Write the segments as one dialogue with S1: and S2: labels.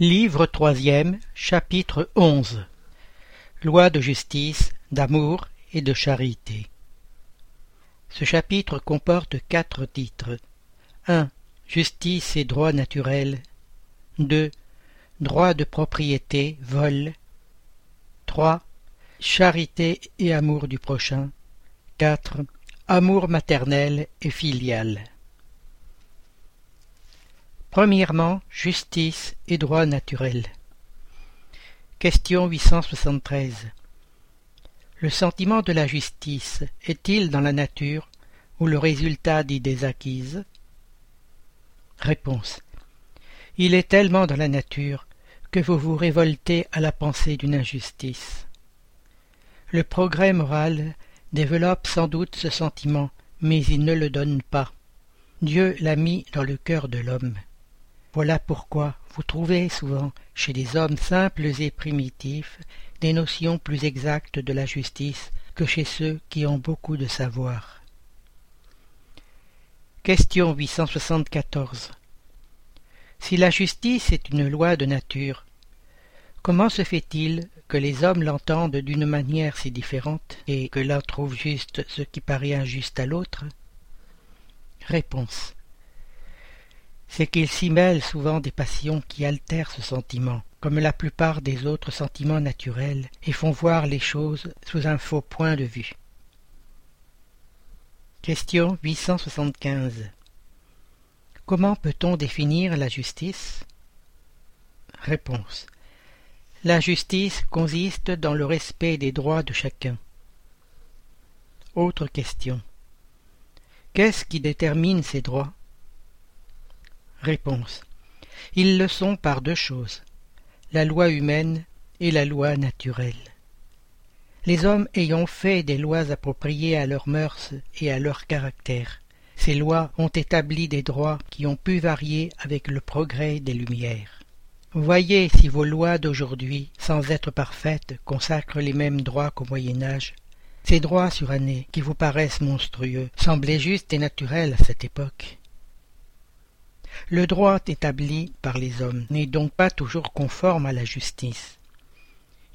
S1: Livre troisième, chapitre onze Loi de justice, d'amour et de charité. Ce chapitre comporte quatre titres. 1. Justice et droit naturel. 2. Droit de propriété, vol. 3. Charité et amour du prochain. 4. Amour maternel et filial. Premièrement, justice et droit naturel. Question 873. Le sentiment de la justice est-il dans la nature ou le résultat d'idées acquises Réponse. Il est tellement dans la nature que vous vous révoltez à la pensée d'une injustice. Le progrès moral développe sans doute ce sentiment, mais il ne le donne pas. Dieu l'a mis dans le cœur de l'homme. Voilà pourquoi vous trouvez souvent chez des hommes simples et primitifs des notions plus exactes de la justice que chez ceux qui ont beaucoup de savoir. Question 874 Si la justice est une loi de nature, comment se fait-il que les hommes l'entendent d'une manière si différente et que l'un trouve juste ce qui paraît injuste à l'autre? Réponse c'est qu'il s'y mêle souvent des passions qui altèrent ce sentiment, comme la plupart des autres sentiments naturels, et font voir les choses sous un faux point de vue. Question 875 Comment peut-on définir la justice? Réponse La justice consiste dans le respect des droits de chacun. Autre question. Qu'est-ce qui détermine ces droits? Réponse. Ils le sont par deux choses, la loi humaine et la loi naturelle. Les hommes ayant fait des lois appropriées à leurs mœurs et à leur caractère, ces lois ont établi des droits qui ont pu varier avec le progrès des Lumières. Voyez si vos lois d'aujourd'hui, sans être parfaites, consacrent les mêmes droits qu'au Moyen Âge. Ces droits surannés, qui vous paraissent monstrueux, semblaient justes et naturels à cette époque. Le droit établi par les hommes n'est donc pas toujours conforme à la justice.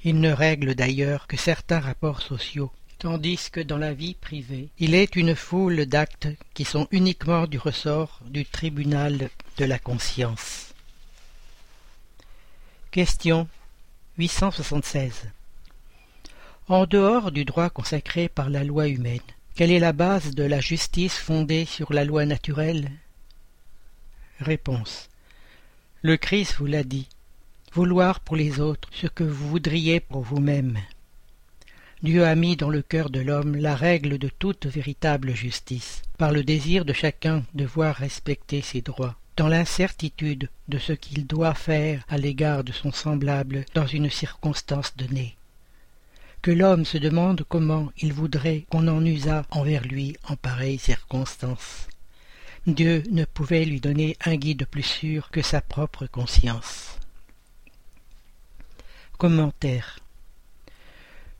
S1: Il ne règle d'ailleurs que certains rapports sociaux, tandis que dans la vie privée, il est une foule d'actes qui sont uniquement du ressort du tribunal de la conscience. Question 876 En dehors du droit consacré par la loi humaine, quelle est la base de la justice fondée sur la loi naturelle? Réponse. Le Christ vous l'a dit. Vouloir pour les autres ce que vous voudriez pour vous-même. Dieu a mis dans le cœur de l'homme la règle de toute véritable justice, par le désir de chacun de voir respecter ses droits, dans l'incertitude de ce qu'il doit faire à l'égard de son semblable dans une circonstance donnée. Que l'homme se demande comment il voudrait qu'on en usât envers lui en pareille circonstance. Dieu ne pouvait lui donner un guide plus sûr que sa propre conscience. Commentaire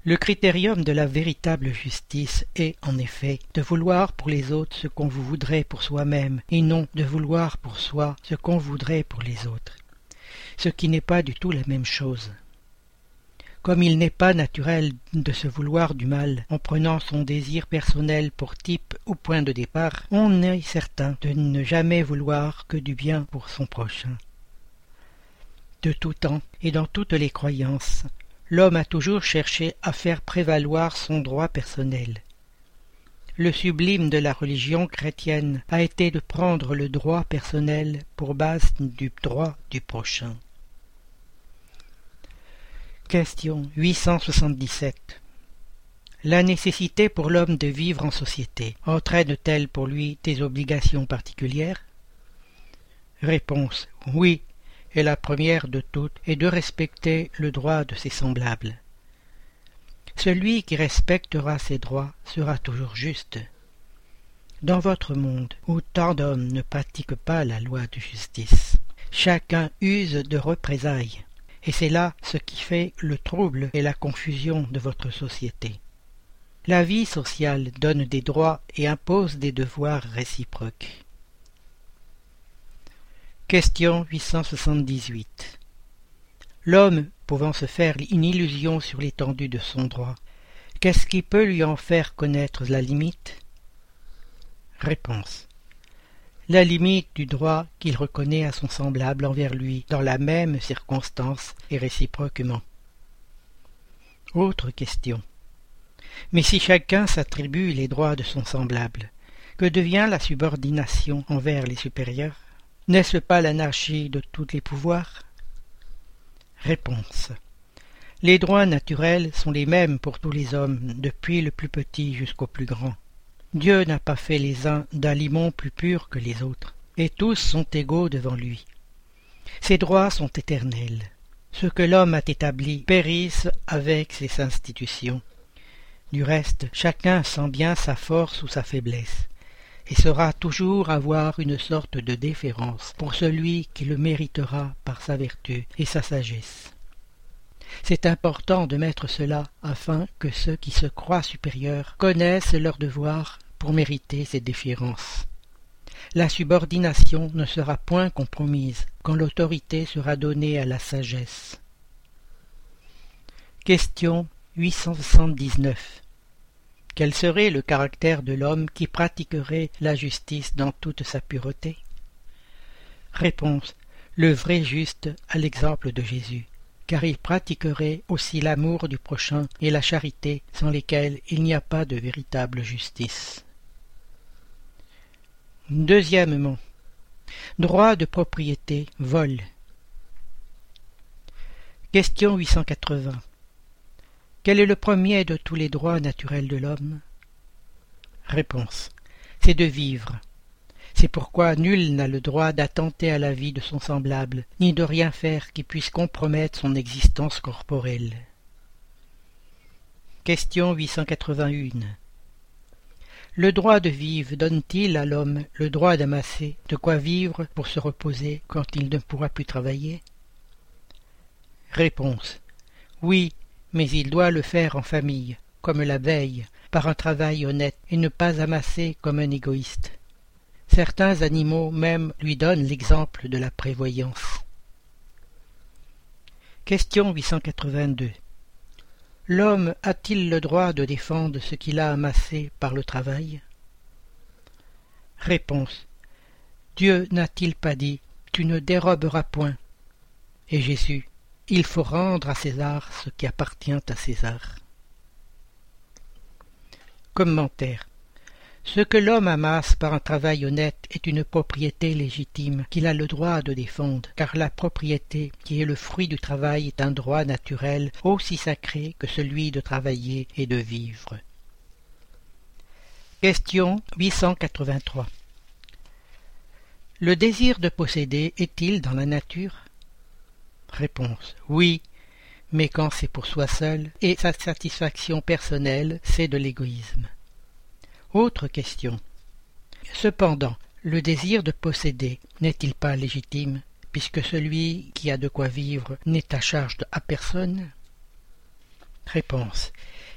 S1: Le critérium de la véritable justice est, en effet, de vouloir pour les autres ce qu'on vous voudrait pour soi-même, et non de vouloir pour soi ce qu'on voudrait pour les autres, ce qui n'est pas du tout la même chose. Comme il n'est pas naturel de se vouloir du mal en prenant son désir personnel pour type ou point de départ, on est certain de ne jamais vouloir que du bien pour son prochain. De tout temps et dans toutes les croyances, l'homme a toujours cherché à faire prévaloir son droit personnel. Le sublime de la religion chrétienne a été de prendre le droit personnel pour base du droit du prochain. Question 877 La nécessité pour l'homme de vivre en société entraîne-t-elle pour lui des obligations particulières? Réponse Oui, et la première de toutes est de respecter le droit de ses semblables. Celui qui respectera ses droits sera toujours juste. Dans votre monde, où tant d'hommes ne pratiquent pas la loi de justice, chacun use de représailles et c'est là ce qui fait le trouble et la confusion de votre société. La vie sociale donne des droits et impose des devoirs réciproques. Question 878 L'homme pouvant se faire une illusion sur l'étendue de son droit, qu'est-ce qui peut lui en faire connaître la limite? Réponse. La limite du droit qu'il reconnaît à son semblable envers lui dans la même circonstance et réciproquement. Autre question. Mais si chacun s'attribue les droits de son semblable, que devient la subordination envers les supérieurs? N'est-ce pas l'anarchie de tous les pouvoirs? Réponse. Les droits naturels sont les mêmes pour tous les hommes, depuis le plus petit jusqu'au plus grand. Dieu n'a pas fait les uns limon plus pur que les autres, et tous sont égaux devant lui. Ces droits sont éternels. Ce que l'homme a établi périsse avec ses institutions. Du reste, chacun sent bien sa force ou sa faiblesse, et saura toujours avoir une sorte de déférence pour celui qui le méritera par sa vertu et sa sagesse. C'est important de mettre cela afin que ceux qui se croient supérieurs connaissent leur devoir pour mériter ces déférences. La subordination ne sera point compromise quand l'autorité sera donnée à la sagesse. Question 879 Quel serait le caractère de l'homme qui pratiquerait la justice dans toute sa pureté? Réponse Le vrai juste à l'exemple de Jésus, car il pratiquerait aussi l'amour du prochain et la charité sans lesquelles il n'y a pas de véritable justice. Deuxièmement, droit de propriété, vol. Question 880. Quel est le premier de tous les droits naturels de l'homme? Réponse. C'est de vivre. C'est pourquoi nul n'a le droit d'attenter à la vie de son semblable, ni de rien faire qui puisse compromettre son existence corporelle. Question 881. Le droit de vivre donne-t-il à l'homme le droit d'amasser de quoi vivre pour se reposer quand il ne pourra plus travailler? Réponse. Oui, mais il doit le faire en famille, comme l'abeille, par un travail honnête, et ne pas amasser comme un égoïste. Certains animaux même lui donnent l'exemple de la prévoyance. Question 882 L'homme a-t-il le droit de défendre ce qu'il a amassé par le travail? Réponse. Dieu n'a-t-il pas dit Tu ne déroberas point Et Jésus Il faut rendre à César ce qui appartient à César. Ce que l'homme amasse par un travail honnête est une propriété légitime qu'il a le droit de défendre, car la propriété qui est le fruit du travail est un droit naturel aussi sacré que celui de travailler et de vivre. Question 883 Le désir de posséder est-il dans la nature? Réponse Oui, mais quand c'est pour soi seul, et sa satisfaction personnelle, c'est de l'égoïsme. Autre question. Cependant, le désir de posséder n'est-il pas légitime, puisque celui qui a de quoi vivre n'est à charge à personne? Réponse.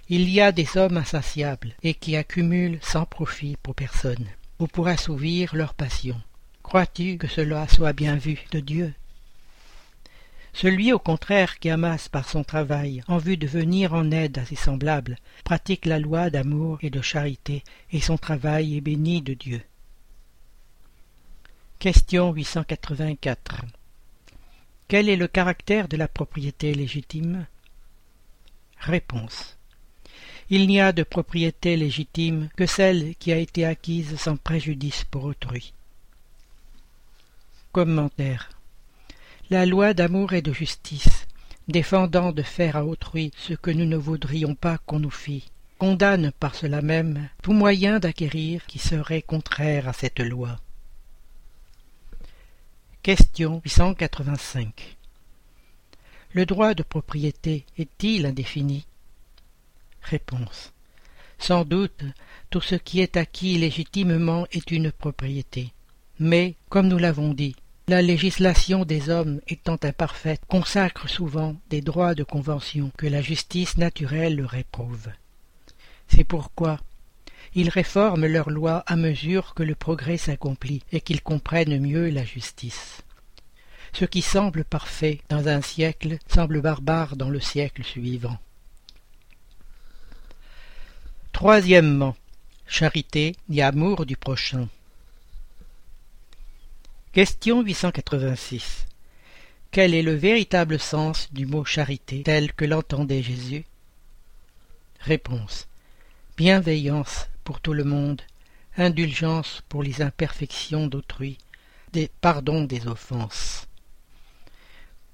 S1: Il y a des hommes insatiables et qui accumulent sans profit pour personne, ou pour assouvir leur passion. Crois-tu que cela soit bien vu de Dieu? Celui au contraire qui amasse par son travail en vue de venir en aide à ses semblables pratique la loi d'amour et de charité, et son travail est béni de Dieu. Question 884 Quel est le caractère de la propriété légitime? Réponse Il n'y a de propriété légitime que celle qui a été acquise sans préjudice pour autrui. Commentaire la loi d'amour et de justice, défendant de faire à autrui ce que nous ne voudrions pas qu'on nous fît, condamne par cela même tout moyen d'acquérir qui serait contraire à cette loi. Question 885 Le droit de propriété est-il indéfini? Réponse Sans doute, tout ce qui est acquis légitimement est une propriété. Mais, comme nous l'avons dit, la législation des hommes étant imparfaite consacre souvent des droits de convention que la justice naturelle leur éprouve. C'est pourquoi ils réforment leurs lois à mesure que le progrès s'accomplit et qu'ils comprennent mieux la justice. Ce qui semble parfait dans un siècle semble barbare dans le siècle suivant. Troisièmement, charité et amour du prochain. Question 886. Quel est le véritable sens du mot charité tel que l'entendait Jésus? Réponse. Bienveillance pour tout le monde, indulgence pour les imperfections d'autrui, des pardons des offenses.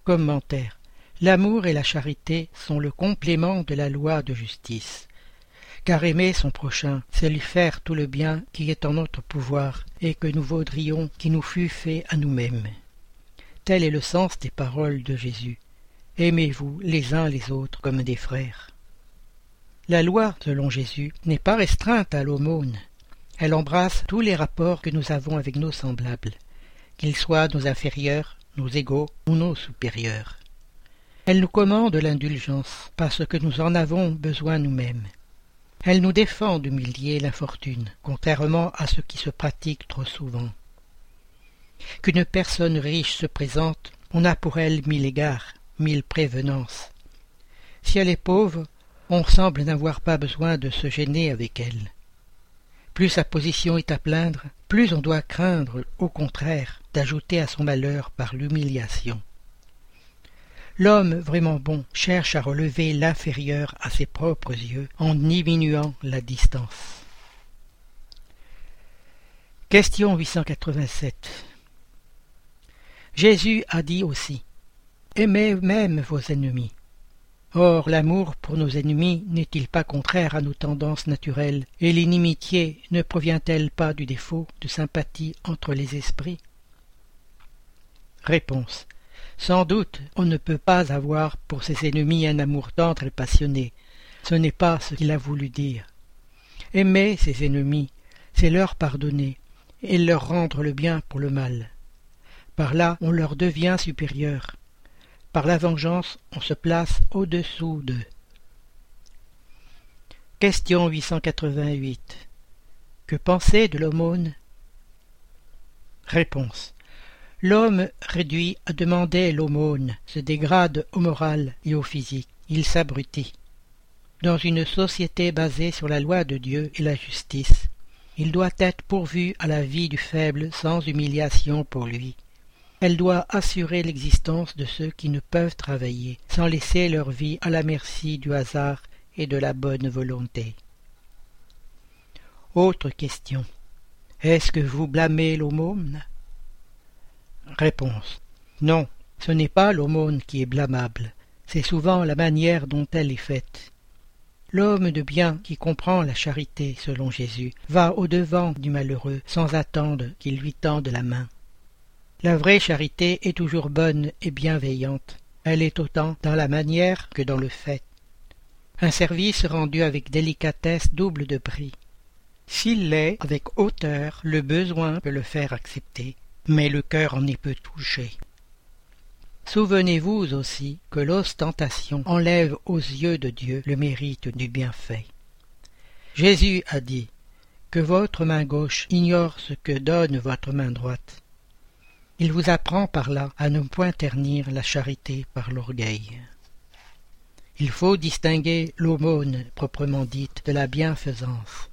S1: Commentaire. L'amour et la charité sont le complément de la loi de justice. Car aimer son prochain, c'est lui faire tout le bien qui est en notre pouvoir et que nous vaudrions qui nous fût fait à nous-mêmes. Tel est le sens des paroles de Jésus. Aimez-vous les uns les autres comme des frères. La loi, selon Jésus, n'est pas restreinte à l'aumône. Elle embrasse tous les rapports que nous avons avec nos semblables, qu'ils soient nos inférieurs, nos égaux ou nos supérieurs. Elle nous commande l'indulgence, parce que nous en avons besoin nous-mêmes. Elle nous défend d'humilier l'infortune, contrairement à ce qui se pratique trop souvent. Qu'une personne riche se présente, on a pour elle mille égards, mille prévenances. Si elle est pauvre, on semble n'avoir pas besoin de se gêner avec elle. Plus sa position est à plaindre, plus on doit craindre, au contraire, d'ajouter à son malheur par l'humiliation. L'homme vraiment bon cherche à relever l'inférieur à ses propres yeux en diminuant la distance. Question 887 Jésus a dit aussi Aimez même vos ennemis. Or l'amour pour nos ennemis n'est-il pas contraire à nos tendances naturelles, et l'inimitié ne provient-elle pas du défaut de sympathie entre les esprits? Réponse. Sans doute on ne peut pas avoir pour ses ennemis un amour tendre et passionné. Ce n'est pas ce qu'il a voulu dire. Aimer ses ennemis, c'est leur pardonner, et leur rendre le bien pour le mal. Par là on leur devient supérieur. Par la vengeance on se place au-dessous d'eux. Question 888. Que penser de l'aumône? Réponse. L'homme réduit à demander l'aumône se dégrade au moral et au physique. Il s'abrutit. Dans une société basée sur la loi de Dieu et la justice, il doit être pourvu à la vie du faible sans humiliation pour lui. Elle doit assurer l'existence de ceux qui ne peuvent travailler, sans laisser leur vie à la merci du hasard et de la bonne volonté. Autre question. Est-ce que vous blâmez l'aumône? Réponse. Non, ce n'est pas l'aumône qui est blâmable, c'est souvent la manière dont elle est faite. L'homme de bien qui comprend la charité selon Jésus va au-devant du malheureux sans attendre qu'il lui tende la main. La vraie charité est toujours bonne et bienveillante. Elle est autant dans la manière que dans le fait. Un service rendu avec délicatesse double de prix. S'il l'est avec hauteur, le besoin peut le faire accepter, mais le cœur en est peu touché. Souvenez-vous aussi que l'ostentation enlève aux yeux de Dieu le mérite du bienfait. Jésus a dit que votre main gauche ignore ce que donne votre main droite. Il vous apprend par là à ne point ternir la charité par l'orgueil. Il faut distinguer l'aumône proprement dite de la bienfaisance.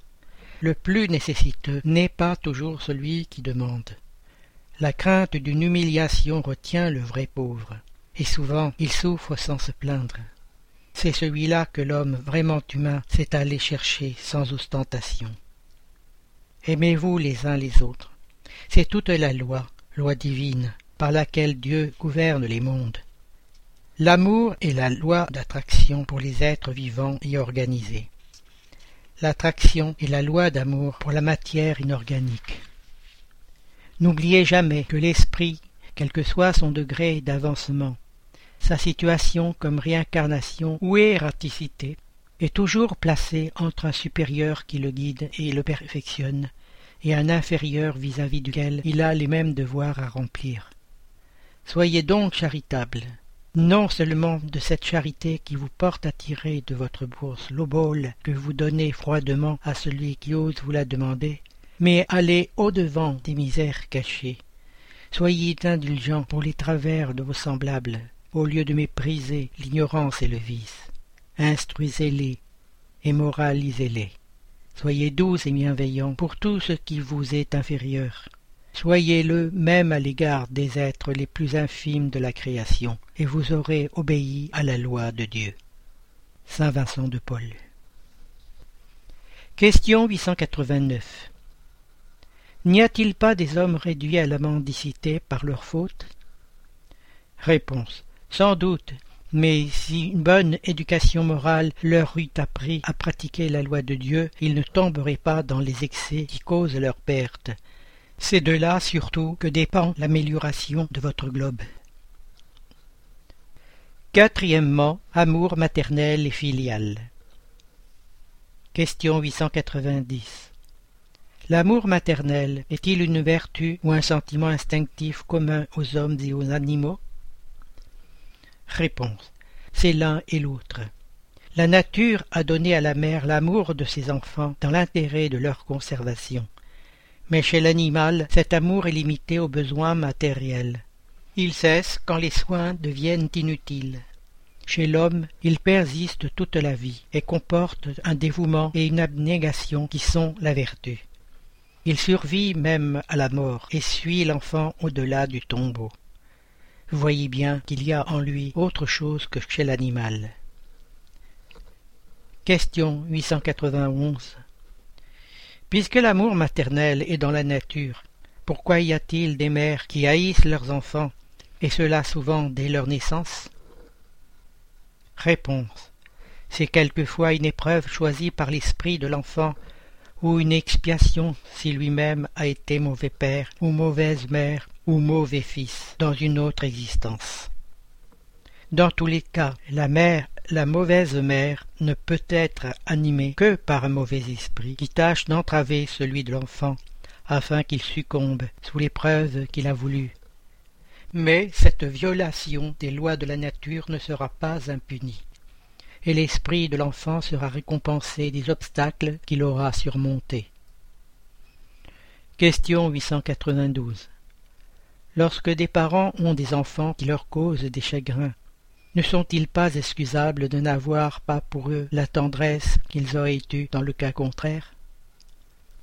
S1: Le plus nécessiteux n'est pas toujours celui qui demande. La crainte d'une humiliation retient le vrai pauvre, et souvent il souffre sans se plaindre. C'est celui-là que l'homme vraiment humain s'est allé chercher sans ostentation. Aimez-vous les uns les autres. C'est toute la loi, loi divine, par laquelle Dieu gouverne les mondes. L'amour est la loi d'attraction pour les êtres vivants et organisés. L'attraction est la loi d'amour pour la matière inorganique. N'oubliez jamais que l'esprit, quel que soit son degré d'avancement, sa situation comme réincarnation ou erraticité, est toujours placé entre un supérieur qui le guide et le perfectionne, et un inférieur vis-à-vis duquel il a les mêmes devoirs à remplir. Soyez donc charitable, non seulement de cette charité qui vous porte à tirer de votre bourse l'obole que vous donnez froidement à celui qui ose vous la demander, mais allez au-devant des misères cachées. Soyez indulgents pour les travers de vos semblables, au lieu de mépriser l'ignorance et le vice. Instruisez-les et moralisez-les. Soyez doux et bienveillants pour tout ce qui vous est inférieur. Soyez-le même à l'égard des êtres les plus infimes de la création, et vous aurez obéi à la loi de Dieu. Saint Vincent de Paul. Question 889. N'y a-t-il pas des hommes réduits à la mendicité par leur faute? Réponse. Sans doute, mais si une bonne éducation morale leur eût appris à pratiquer la loi de Dieu, ils ne tomberaient pas dans les excès qui causent leur perte. C'est de là surtout que dépend l'amélioration de votre globe. Quatrièmement, amour maternel et filial. Question 890. L'amour maternel est-il une vertu ou un sentiment instinctif commun aux hommes et aux animaux? Réponse. C'est l'un et l'autre. La nature a donné à la mère l'amour de ses enfants dans l'intérêt de leur conservation. Mais chez l'animal, cet amour est limité aux besoins matériels. Il cesse quand les soins deviennent inutiles. Chez l'homme, il persiste toute la vie et comporte un dévouement et une abnégation qui sont la vertu. Il survit même à la mort et suit l'enfant au-delà du tombeau. Voyez bien qu'il y a en lui autre chose que chez l'animal. Question 891 Puisque l'amour maternel est dans la nature, pourquoi y a-t-il des mères qui haïssent leurs enfants, et cela souvent dès leur naissance? Réponse. C'est quelquefois une épreuve choisie par l'esprit de l'enfant, ou une expiation si lui-même a été mauvais père ou mauvaise mère ou mauvais fils dans une autre existence. Dans tous les cas, la mère, la mauvaise mère, ne peut être animée que par un mauvais esprit qui tâche d'entraver celui de l'enfant, afin qu'il succombe sous l'épreuve qu'il a voulu. Mais cette violation des lois de la nature ne sera pas impunie, et l'esprit de l'enfant sera récompensé des obstacles qu'il aura surmontés. Question 892 Lorsque des parents ont des enfants qui leur causent des chagrins, ne sont-ils pas excusables de n'avoir pas pour eux la tendresse qu'ils auraient eue dans le cas contraire?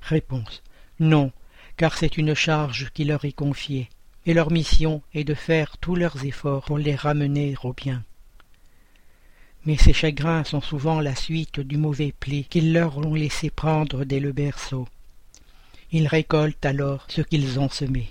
S1: Réponse. Non, car c'est une charge qui leur est confiée, et leur mission est de faire tous leurs efforts pour les ramener au bien. Mais ces chagrins sont souvent la suite du mauvais pli qu'ils leur ont laissé prendre dès le berceau. Ils récoltent alors ce qu'ils ont semé.